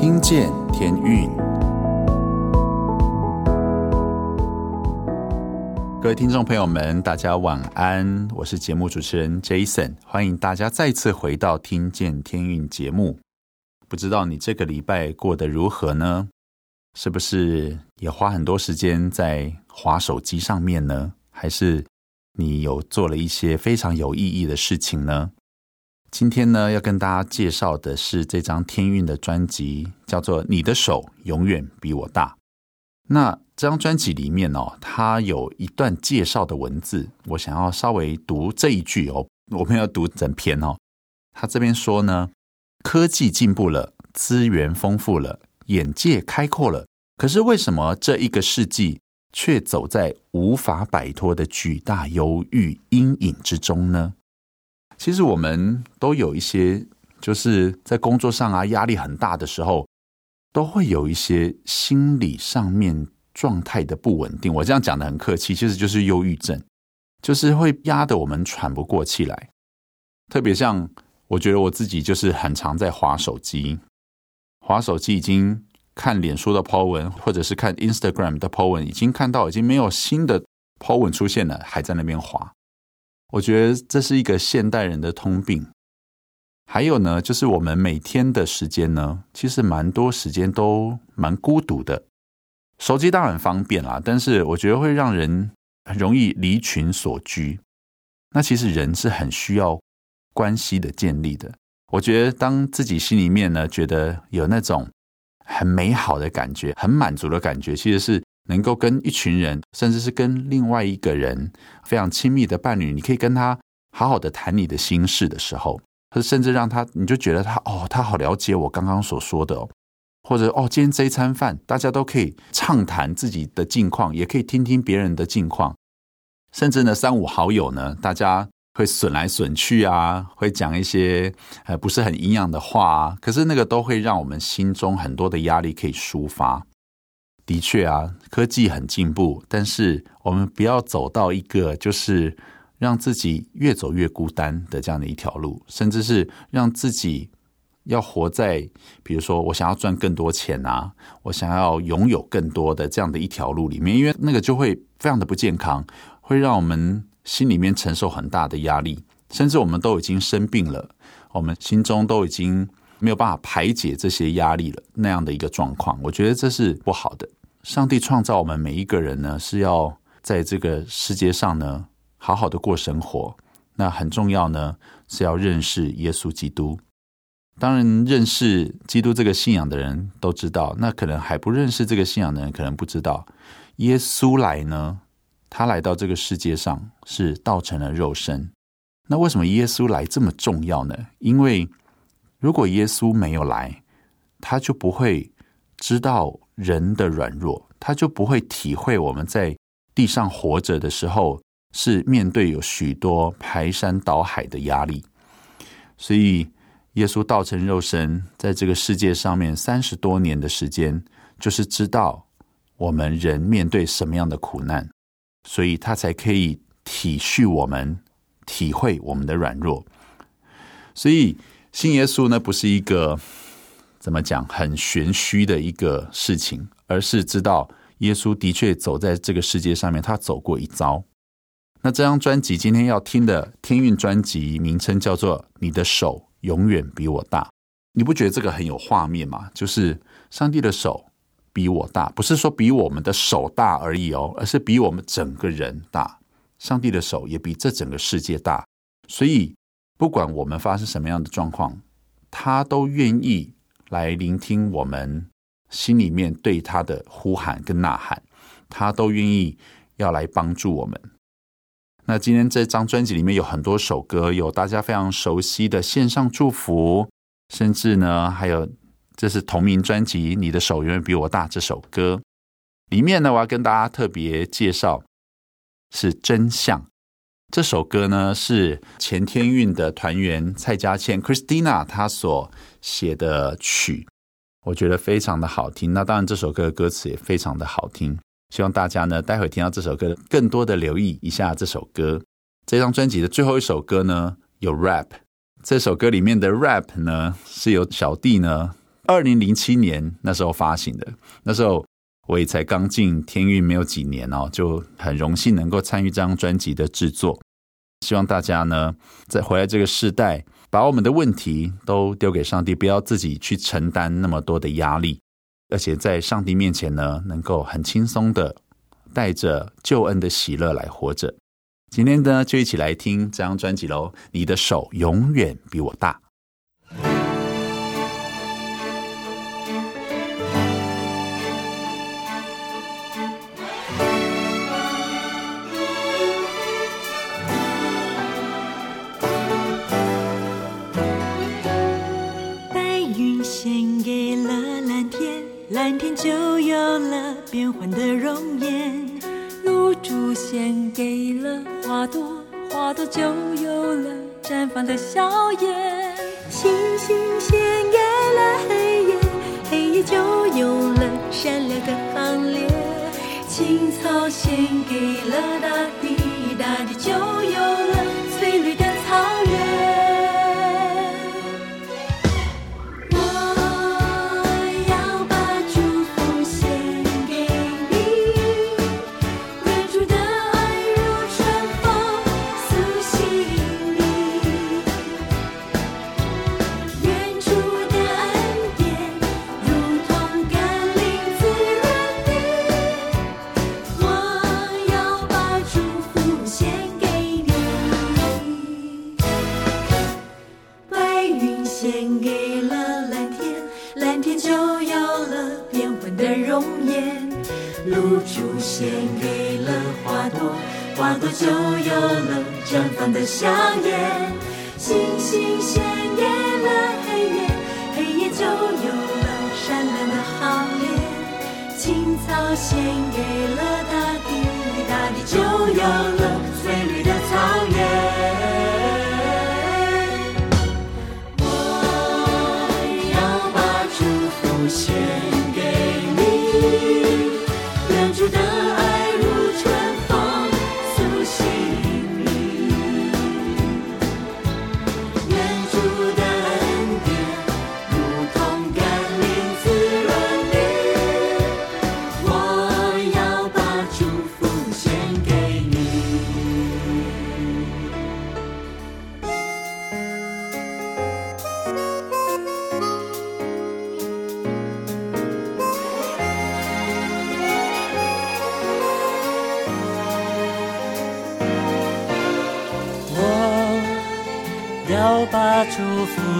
听见天运，各位听众朋友们，大家晚安。我是节目主持人 Jason，欢迎大家再次回到《听见天运》节目。不知道你这个礼拜过得如何呢？是不是也花很多时间在滑手机上面呢？还是你有做了一些非常有意义的事情呢？今天呢，要跟大家介绍的是这张天韵的专辑，叫做《你的手永远比我大》。那这张专辑里面哦，它有一段介绍的文字，我想要稍微读这一句哦，我们要读整篇哦。他这边说呢，科技进步了，资源丰富了，眼界开阔了，可是为什么这一个世纪却走在无法摆脱的巨大忧郁阴影之中呢？其实我们都有一些，就是在工作上啊，压力很大的时候，都会有一些心理上面状态的不稳定。我这样讲的很客气，其实就是忧郁症，就是会压得我们喘不过气来。特别像我觉得我自己就是很常在滑手机，滑手机已经看脸书的 po 文，或者是看 Instagram 的 po 文，已经看到已经没有新的 po 文出现了，还在那边滑。我觉得这是一个现代人的通病。还有呢，就是我们每天的时间呢，其实蛮多时间都蛮孤独的。手机当然很方便啦，但是我觉得会让人很容易离群所居。那其实人是很需要关系的建立的。我觉得当自己心里面呢，觉得有那种很美好的感觉，很满足的感觉，其实是。能够跟一群人，甚至是跟另外一个人非常亲密的伴侣，你可以跟他好好的谈你的心事的时候，甚至让他，你就觉得他哦，他好了解我刚刚所说的哦，或者哦，今天这一餐饭，大家都可以畅谈自己的近况，也可以听听别人的近况，甚至呢，三五好友呢，大家会损来损去啊，会讲一些呃不是很营养的话啊，可是那个都会让我们心中很多的压力可以抒发。的确啊，科技很进步，但是我们不要走到一个就是让自己越走越孤单的这样的一条路，甚至是让自己要活在，比如说我想要赚更多钱啊，我想要拥有更多的这样的一条路里面，因为那个就会非常的不健康，会让我们心里面承受很大的压力，甚至我们都已经生病了，我们心中都已经没有办法排解这些压力了，那样的一个状况，我觉得这是不好的。上帝创造我们每一个人呢，是要在这个世界上呢，好好的过生活。那很重要呢，是要认识耶稣基督。当然，认识基督这个信仰的人都知道，那可能还不认识这个信仰的人，可能不知道，耶稣来呢，他来到这个世界上是道成了肉身。那为什么耶稣来这么重要呢？因为如果耶稣没有来，他就不会知道。人的软弱，他就不会体会我们在地上活着的时候是面对有许多排山倒海的压力。所以，耶稣道成肉身，在这个世界上面三十多年的时间，就是知道我们人面对什么样的苦难，所以他才可以体恤我们，体会我们的软弱。所以，信耶稣呢，不是一个。怎么讲？很玄虚的一个事情，而是知道耶稣的确走在这个世界上面，他走过一遭。那这张专辑今天要听的天韵专辑名称叫做《你的手永远比我大》，你不觉得这个很有画面吗？就是上帝的手比我大，不是说比我们的手大而已哦，而是比我们整个人大。上帝的手也比这整个世界大，所以不管我们发生什么样的状况，他都愿意。来聆听我们心里面对他的呼喊跟呐喊，他都愿意要来帮助我们。那今天这张专辑里面有很多首歌，有大家非常熟悉的线上祝福，甚至呢还有这是同名专辑《你的手永远比我大》这首歌里面呢，我要跟大家特别介绍是真相。这首歌呢是前天韵的团员蔡佳倩 Christina 她所写的曲，我觉得非常的好听。那当然这首歌的歌词也非常的好听，希望大家呢待会听到这首歌，更多的留意一下这首歌。这张专辑的最后一首歌呢有 rap，这首歌里面的 rap 呢是由小弟呢二零零七年那时候发行的。那时候我也才刚进天运没有几年哦，就很荣幸能够参与这张专辑的制作。希望大家呢，在回来这个世代，把我们的问题都丢给上帝，不要自己去承担那么多的压力，而且在上帝面前呢，能够很轻松的带着救恩的喜乐来活着。今天呢，就一起来听这张专辑喽。你的手永远比我大。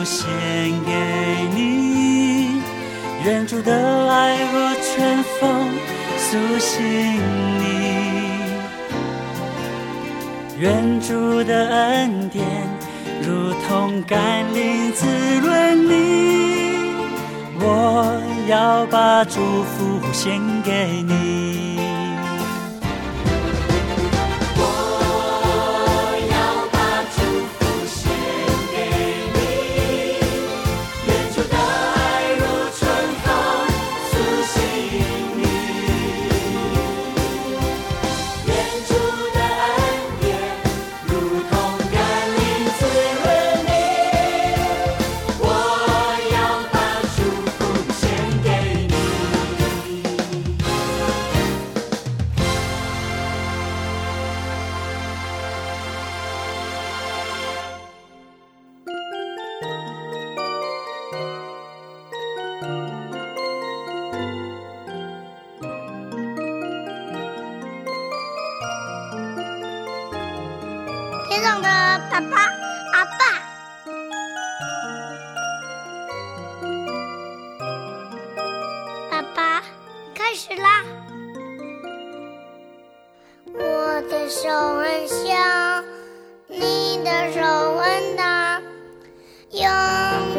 献给你，愿主的爱如春风苏醒你，愿主的恩典如同甘霖滋润你，我要把祝福献给你。的手很香你的手很大有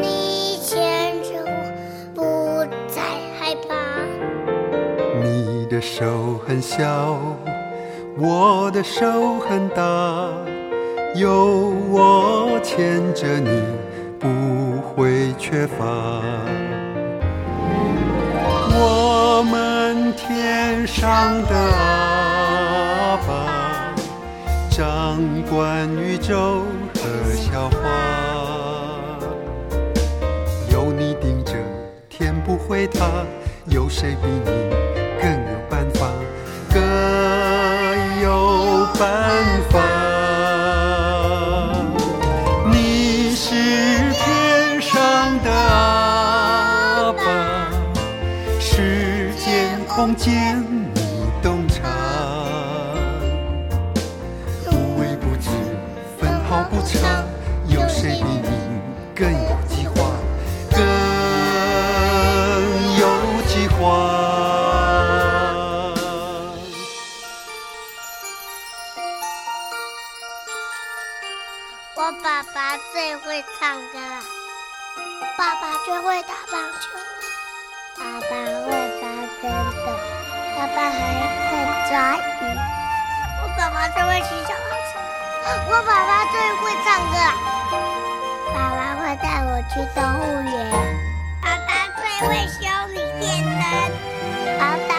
你牵着我不再害怕。你的手很小我的手很大有我牵着你不会缺乏。我们天上的爱掌管宇宙和笑话，有你顶着天不会塌，有谁比你更有办法，更有办法，你是天上的阿爸，时间空间。我爸爸最会骑小踏车，我爸爸最会唱歌。爸爸会带我去动物园，爸爸最会修理电灯。爸爸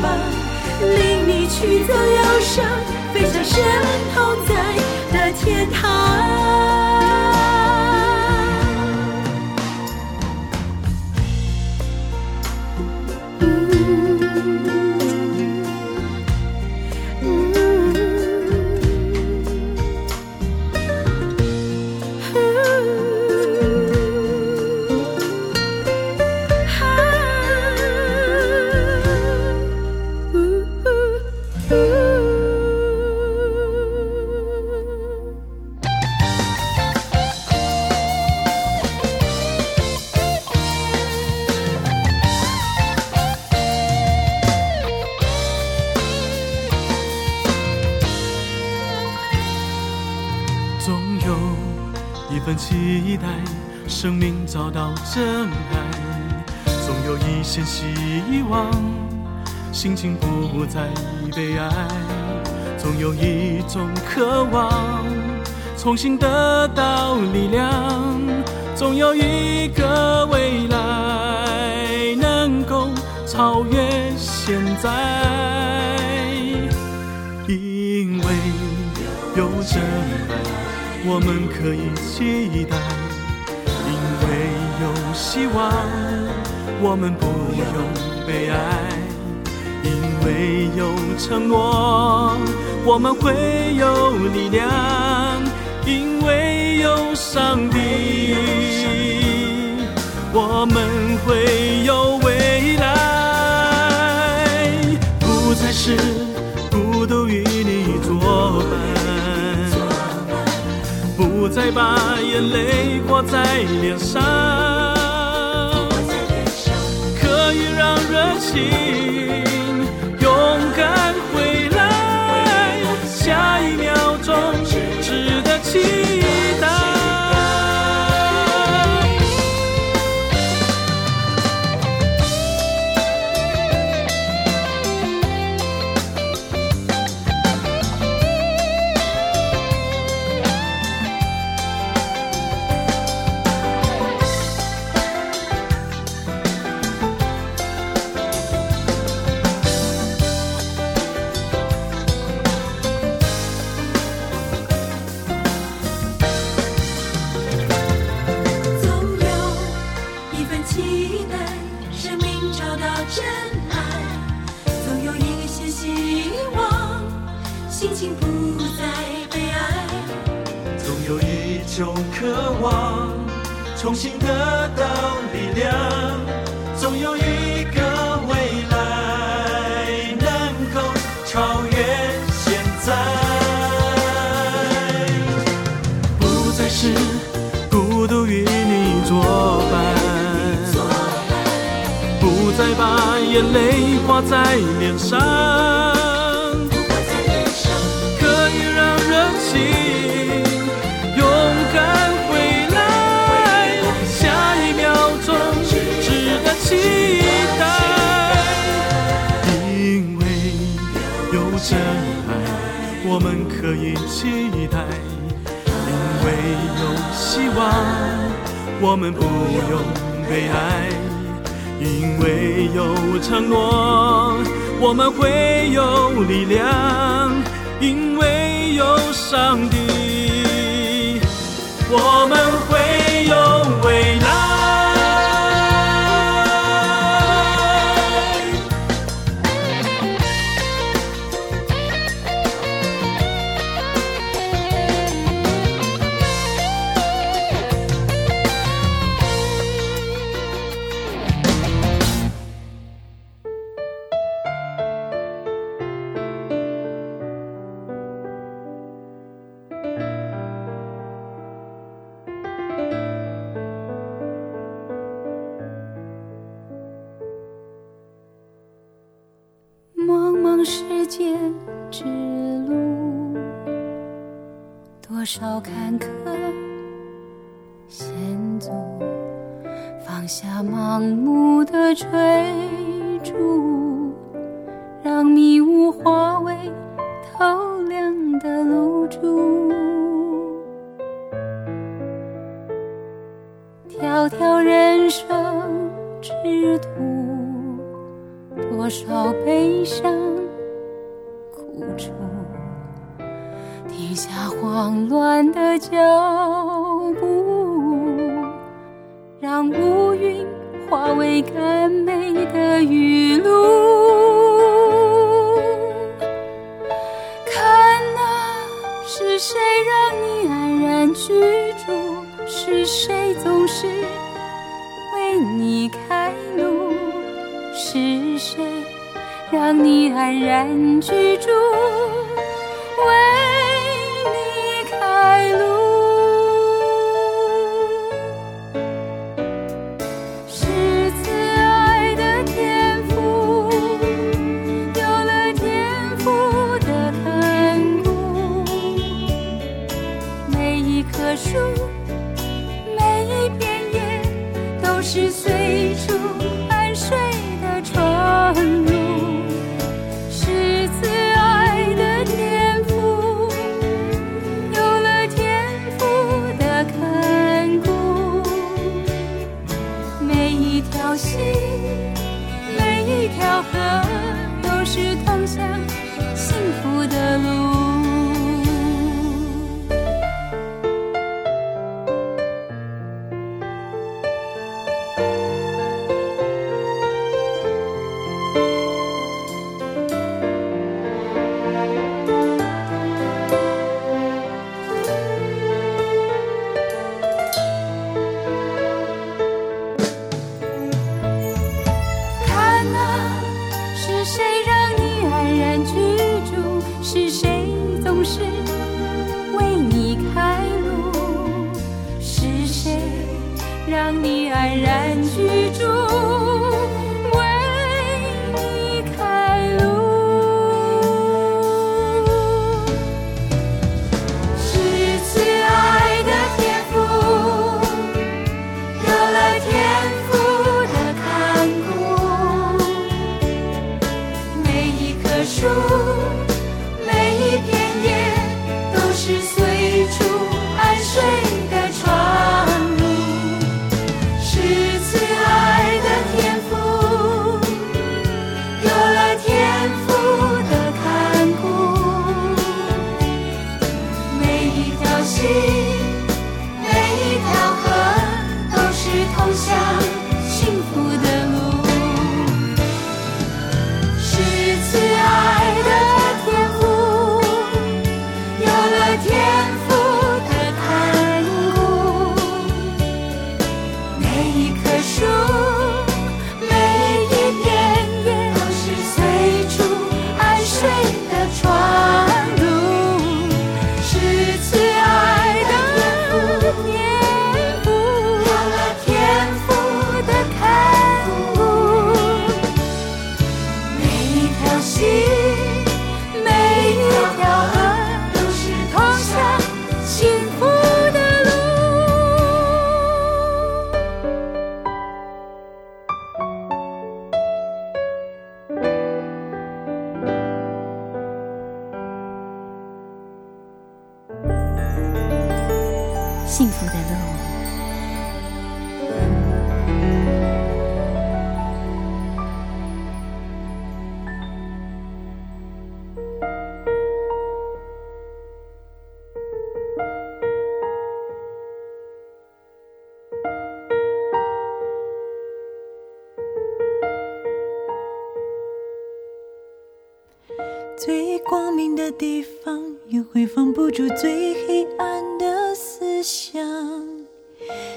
领你去走忧伤，飞向神童在的天堂。有一线希望，心情不再悲哀，总有一种渴望，重新得到力量，总有一个未来能够超越现在，因为有真爱，我们可以期待。因为有希望，我们不用悲哀，因为有承诺，我们会有力量，因为有上帝，我们会有未来，不再是孤独与你作伴，不再把眼泪挂在脸上。情。渴望重新得到力量总有一个未来能够超越现在。不再是孤独与你作伴不再把眼泪挂在脸上。我们可以期待因为有希望。我们不用悲哀因为有承诺我们会有力量因为有上帝。我们会是谁总是为你开路？是谁让你安然居住？为书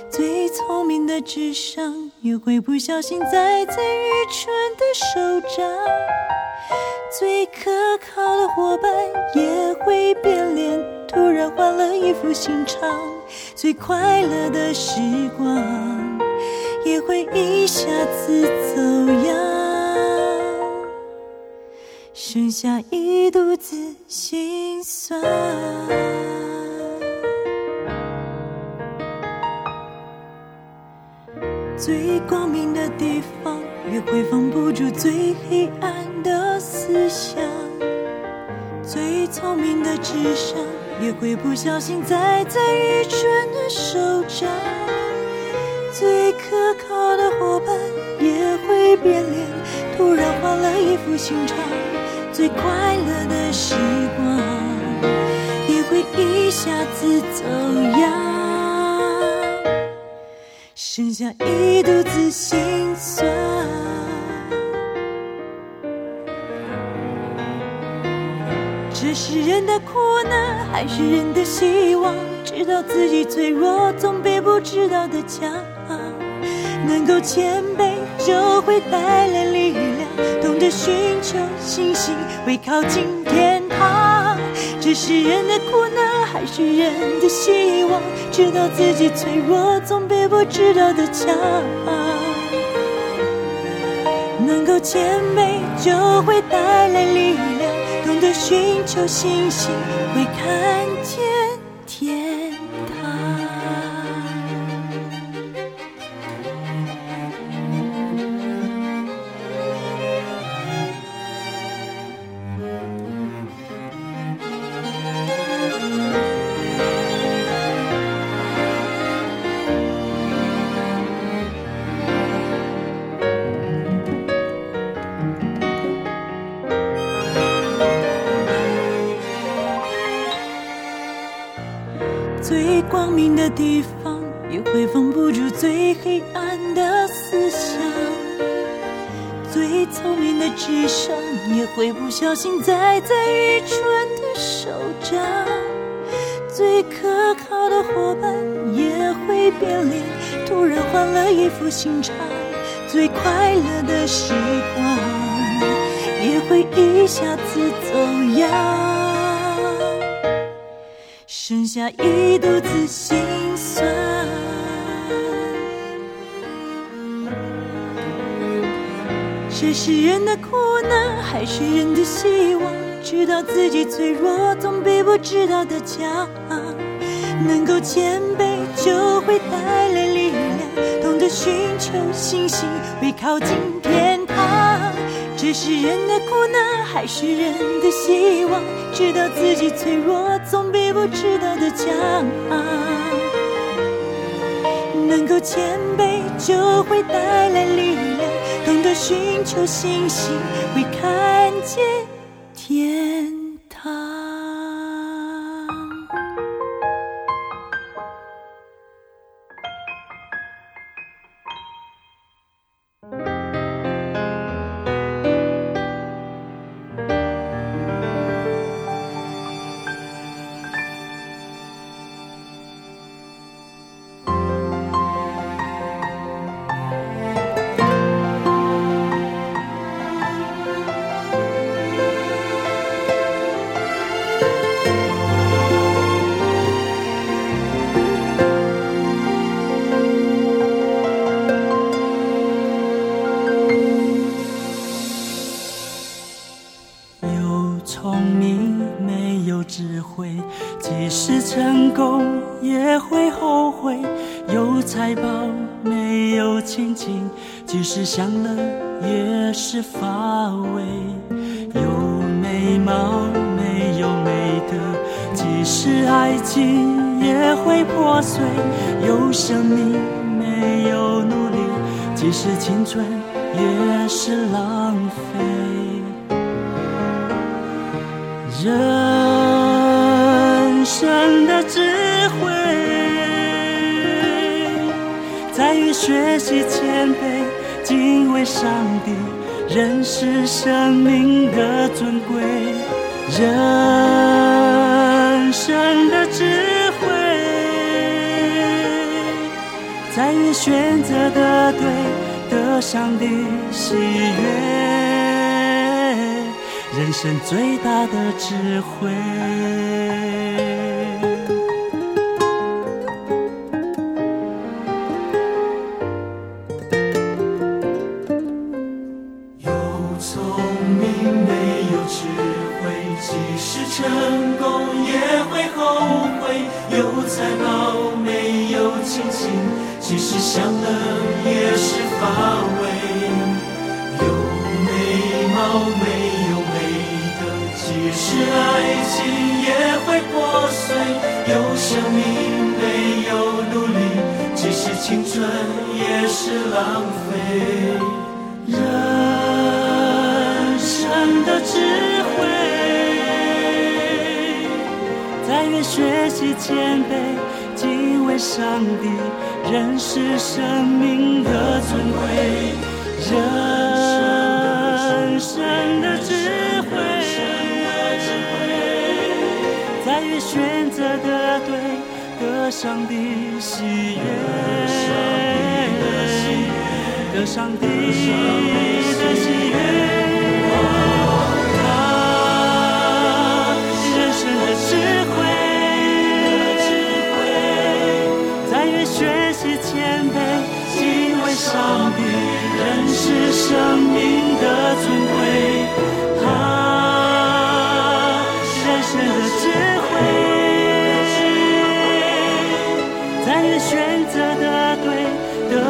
最聪明的智商，也会不小心栽在愚蠢的手掌；最可靠的伙伴，也会变脸，突然换了一副心肠；最快乐的时光，也会一下子走样。剩下一肚子心酸，最光明的地方也会放不住最黑暗的思想，最聪明的智商也会不小心栽在愚蠢的手掌，最可靠的伙伴也会变脸，突然换了一副心肠。最快乐的时光，也会一下子走样，剩下一肚子心酸。这是人的苦难，还是人的希望？知道自己脆弱，总比不知道的强。能够谦卑，就会带来力量。懂得寻求信心，会靠近天堂。这是人的苦难，还是人的希望？知道自己脆弱，总比不知道的强。能够谦卑，就会带来力量。懂得寻求信心，会看地方也会放不住最黑暗的思想，最聪明的智商也会不小心栽在愚蠢的手掌，最可靠的伙伴也会变脸，突然换了一副心肠，最快乐的时光也会一下子走样。下一肚子心酸，这是人的苦难，还是人的希望？知道自己脆弱，总比不知道的强。能够谦卑，就会带来力量。懂得寻求信心，会靠近天堂。这是人的苦难，还是人的希望？知道自己脆弱，总比不知道的骄傲。能够谦卑，就会带来力量。懂得寻求信心，会看见有生命没有努力，即使青春也是浪费。人生的智慧，在于学习谦卑。敬畏上帝，认识生命的尊贵，人生的选择的对，得上帝喜悦，人生最大的智慧。是爱情也会破碎，有生命没有努力，即使青春也是浪费。人生的智慧，在愿学习谦卑，敬畏上帝，认识生命的尊贵。人生的智慧。选择的对，得上帝喜悦。得上帝的喜悦，上帝的喜悦。他的，在于学习谦卑，敬畏上帝，认识生命的尊贵。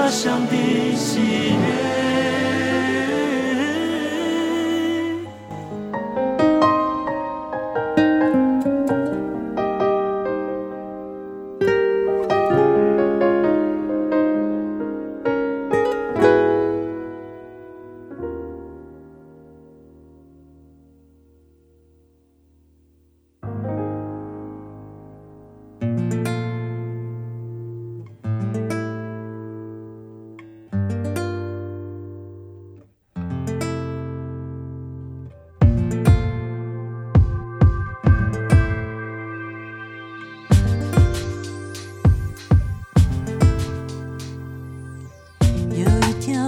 想。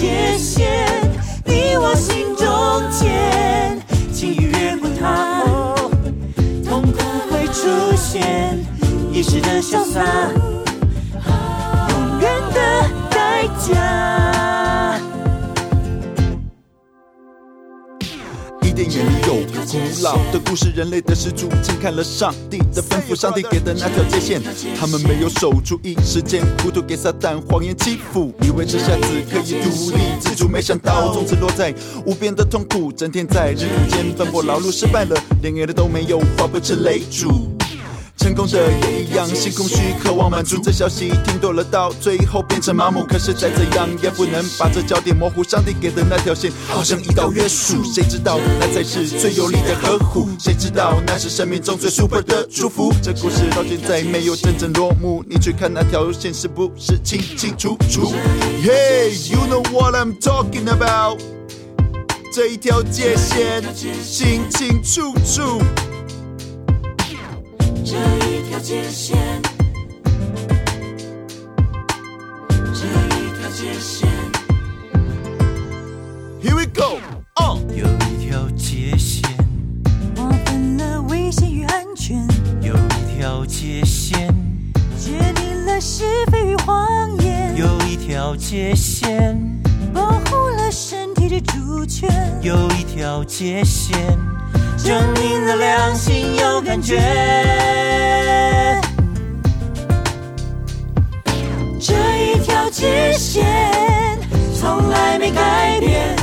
界限，你我心中间，轻易越过踏，痛苦会出现，一时的潇洒，永远的代价。古老的故事，人类的始祖轻看了上帝的吩咐，上帝给的那条界线，他们没有守住，一时间糊涂给撒旦谎言欺负，以为这下子可以独立自主，没想到从此落在无边的痛苦，整天在日间奔波劳碌，失败了，连爷的都没有，化不成泪珠。成功的也一样，心空虚，渴望满足。这消息听多了，到最后变成麻木。可是再怎样也不能把这焦点模糊。上帝给的那条线，好像一道约束。谁知道那才是最有力的呵护？谁知道那是生命中最 super 的祝福？这故事到现在没有真正落幕。你去看那条线是不是清清楚楚？Hey，you know what I'm talking about？这一条界线清清楚楚。这一条界线，这一条界线，Here we go，哦，有一条界线，划分了危险与安全；有一条界线，决定了是非与谎言；有一条界线，保护了身体的主权；有一条界线。证明了良心有感觉，这一条界线从来没改变，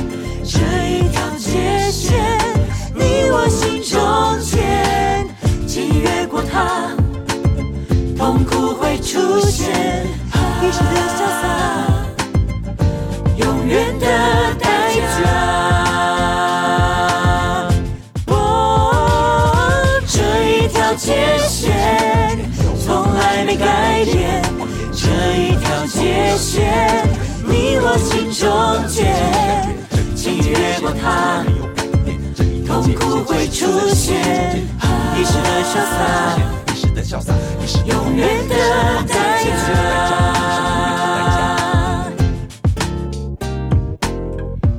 这一条界线你我心中牵。请越过它，痛苦会出现，一生的潇洒，永远的。改变，这一条界线，你我心中间，请越过它，痛苦会出现，一时的潇洒。一时的潇洒永远的代价，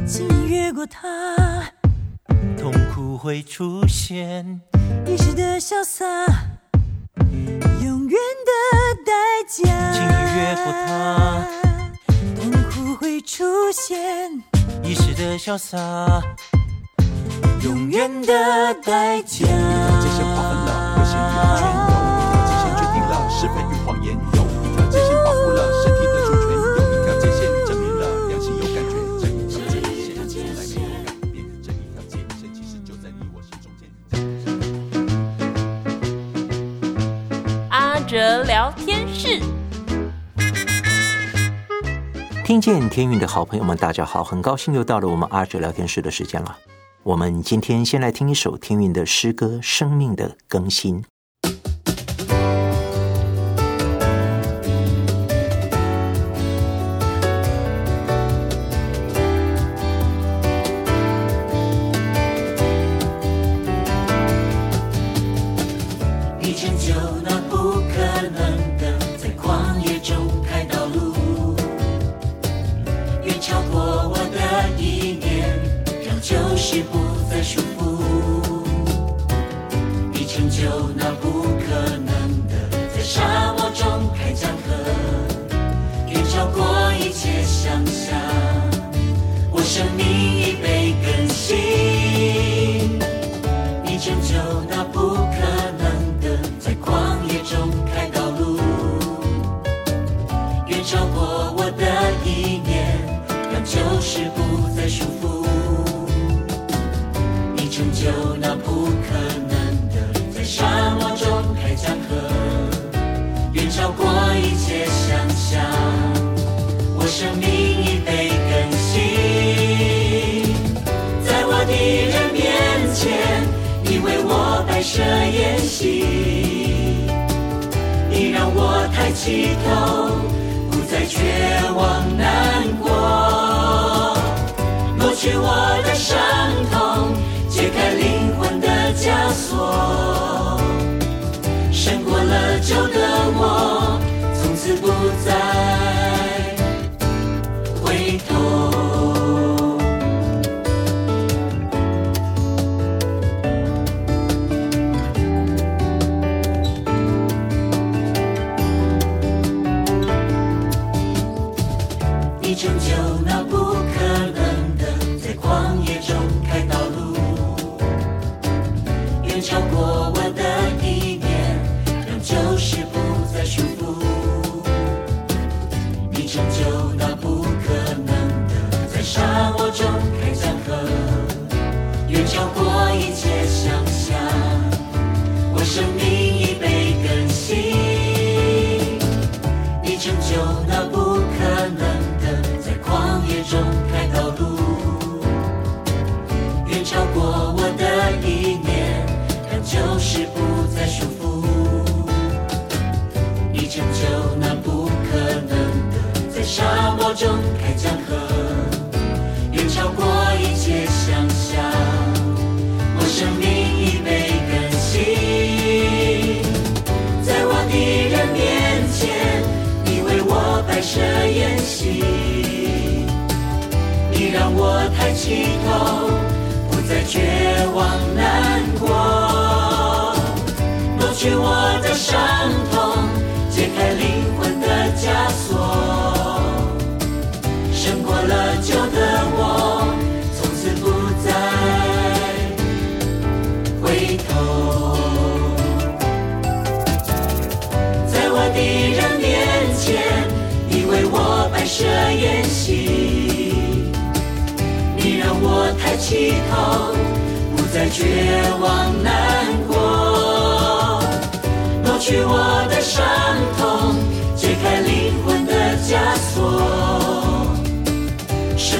请你越过它，痛苦会出现，一时的潇洒，远的代价，请你越过它，痛苦会出现，一时的潇洒，永远的代价。哲聊天室，听见天韵的好朋友们，大家好，很高兴又到了我们阿哲聊天室的时间了。我们今天先来听一首天韵的诗歌《生命的更新》。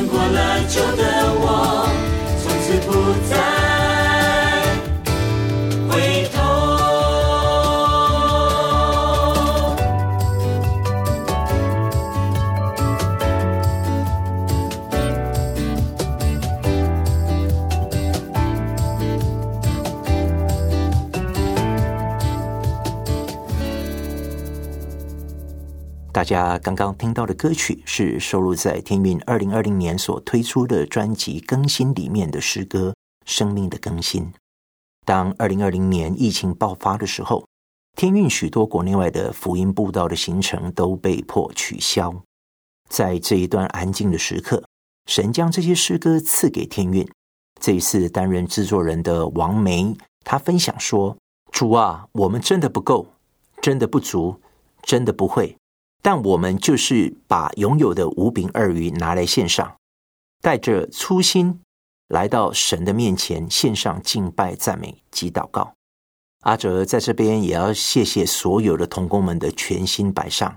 过了旧的我，从此不再。家刚刚听到的歌曲是收录在天韵二零二零年所推出的专辑《更新》里面的诗歌《生命的更新》。当二零二零年疫情爆发的时候，天韵许多国内外的福音布道的行程都被迫取消。在这一段安静的时刻，神将这些诗歌赐给天韵。这一次担任制作人的王梅，他分享说：“主啊，我们真的不够，真的不足，真的不会。”但我们就是把拥有的五饼二鱼拿来献上，带着初心来到神的面前，献上敬拜、赞美及祷告。阿哲在这边也要谢谢所有的同工们的全心摆上，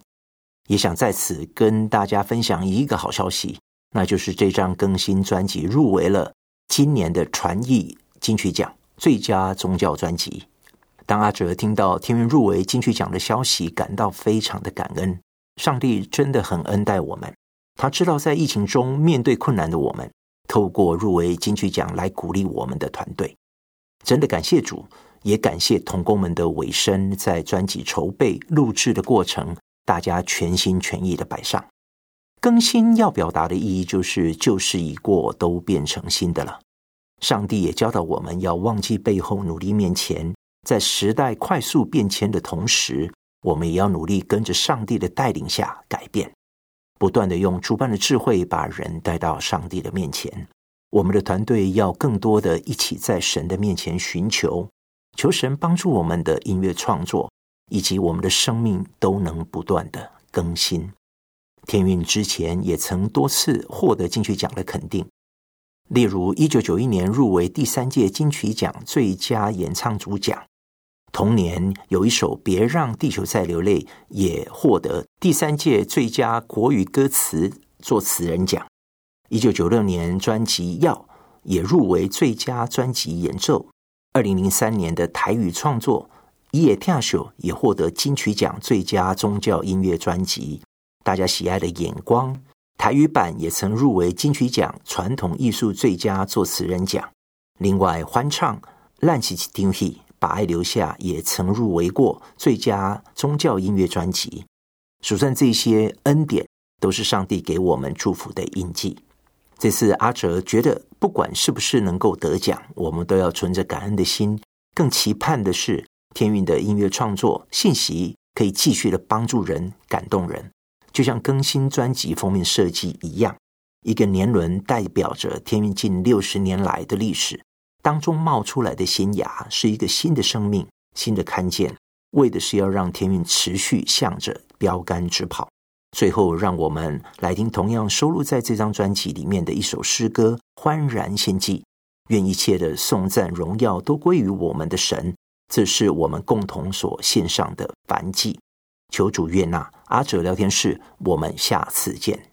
也想在此跟大家分享一个好消息，那就是这张更新专辑入围了今年的传艺金曲奖最佳宗教专辑。当阿哲听到天韵入围金曲奖的消息，感到非常的感恩。上帝真的很恩待我们，他知道在疫情中面对困难的我们，透过入围金曲奖来鼓励我们的团队。真的感谢主，也感谢同工们的委身，在专辑筹备录制的过程，大家全心全意的摆上。更新要表达的意义就是旧事已过，都变成新的了。上帝也教导我们要忘记背后，努力面前，在时代快速变迁的同时。我们也要努力跟着上帝的带领下改变，不断的用主办的智慧把人带到上帝的面前。我们的团队要更多的一起在神的面前寻求，求神帮助我们的音乐创作以及我们的生命都能不断的更新。天韵之前也曾多次获得金曲奖的肯定，例如一九九一年入围第三届金曲奖最佳演唱组奖。同年有一首《别让地球再流泪》也获得第三届最佳国语歌词作词人奖。一九九六年专辑《要》也入围最佳专辑演奏。二零零三年的台语创作《夜跳秀》也获得金曲奖最佳宗教音乐专辑。大家喜爱的《眼光》台语版也曾入围金曲奖传统艺术最佳作词人奖。另外，欢唱《烂起起丁戏》。把爱留下也曾入围过最佳宗教音乐专辑。数算这些恩典，都是上帝给我们祝福的印记。这次阿哲觉得，不管是不是能够得奖，我们都要存着感恩的心。更期盼的是，天韵的音乐创作信息可以继续的帮助人、感动人，就像更新专辑封面设计一样，一个年轮代表着天韵近六十年来的历史。当中冒出来的新芽是一个新的生命，新的看见，为的是要让天运持续向着标杆直跑。最后，让我们来听同样收录在这张专辑里面的一首诗歌《欢然献祭》，愿一切的颂赞荣耀都归于我们的神，这是我们共同所献上的燔祭。求主悦纳。阿哲聊天室，我们下次见。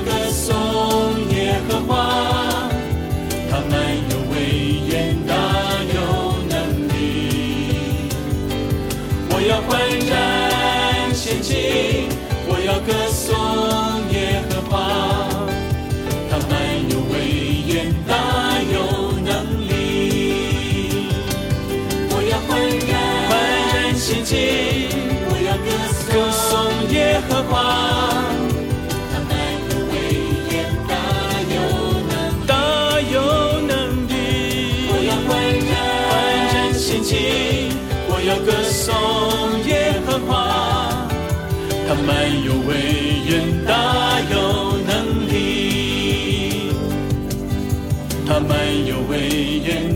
歌颂耶和华，他满有威严，大有能力。他满有威严，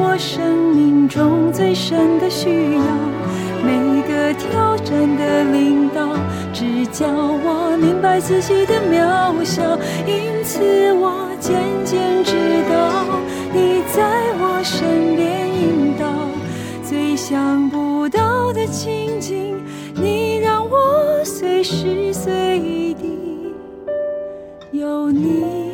我生命中最深的需要，每个挑战的领导，只叫我明白自己的渺小，因此我渐渐知道你在我身边引导，最想不到的情景，你让我随时随地有你。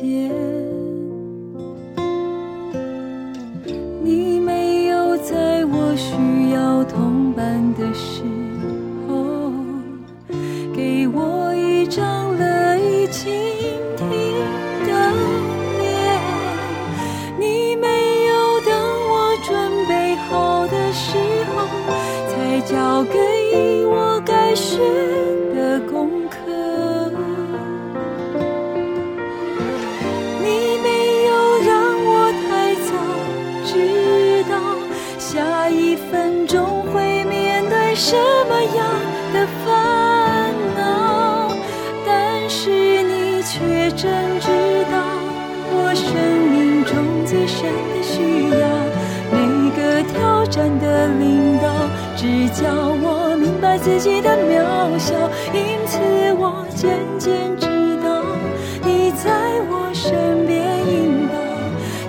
房间。你没有在我需要同伴的时候，给我一张乐意倾听的脸。你没有等我准备好的时候，才交给我该学待自己的渺小，因此我渐渐知道，你在我身边引导，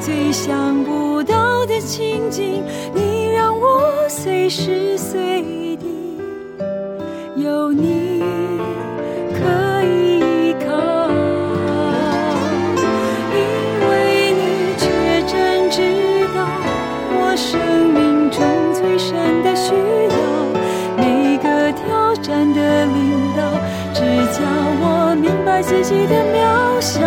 最想不到的情景，你让我随时随。地。自己的渺小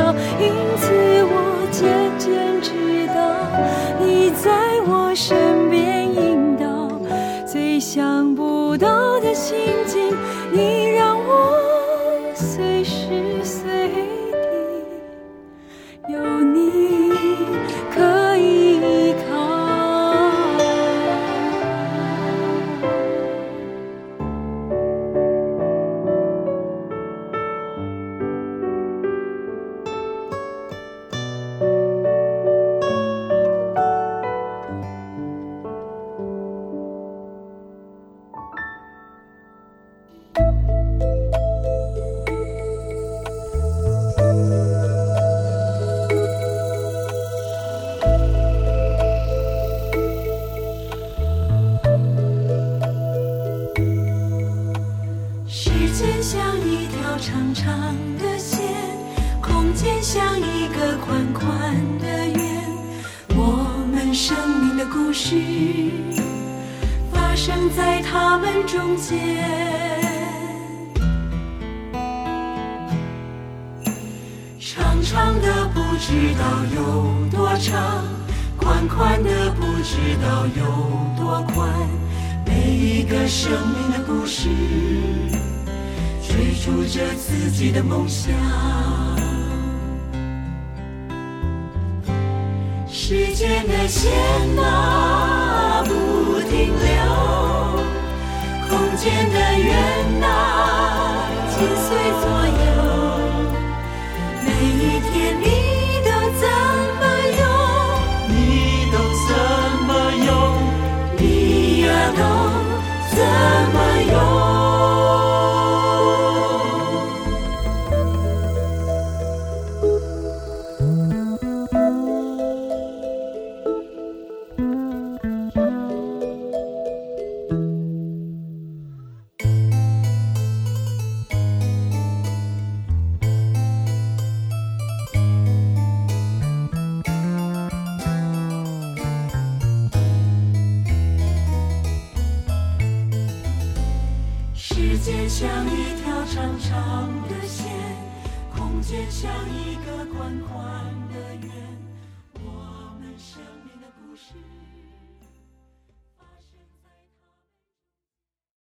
自己的梦想。时间的线啊不停留，空间的圆啊紧随左右。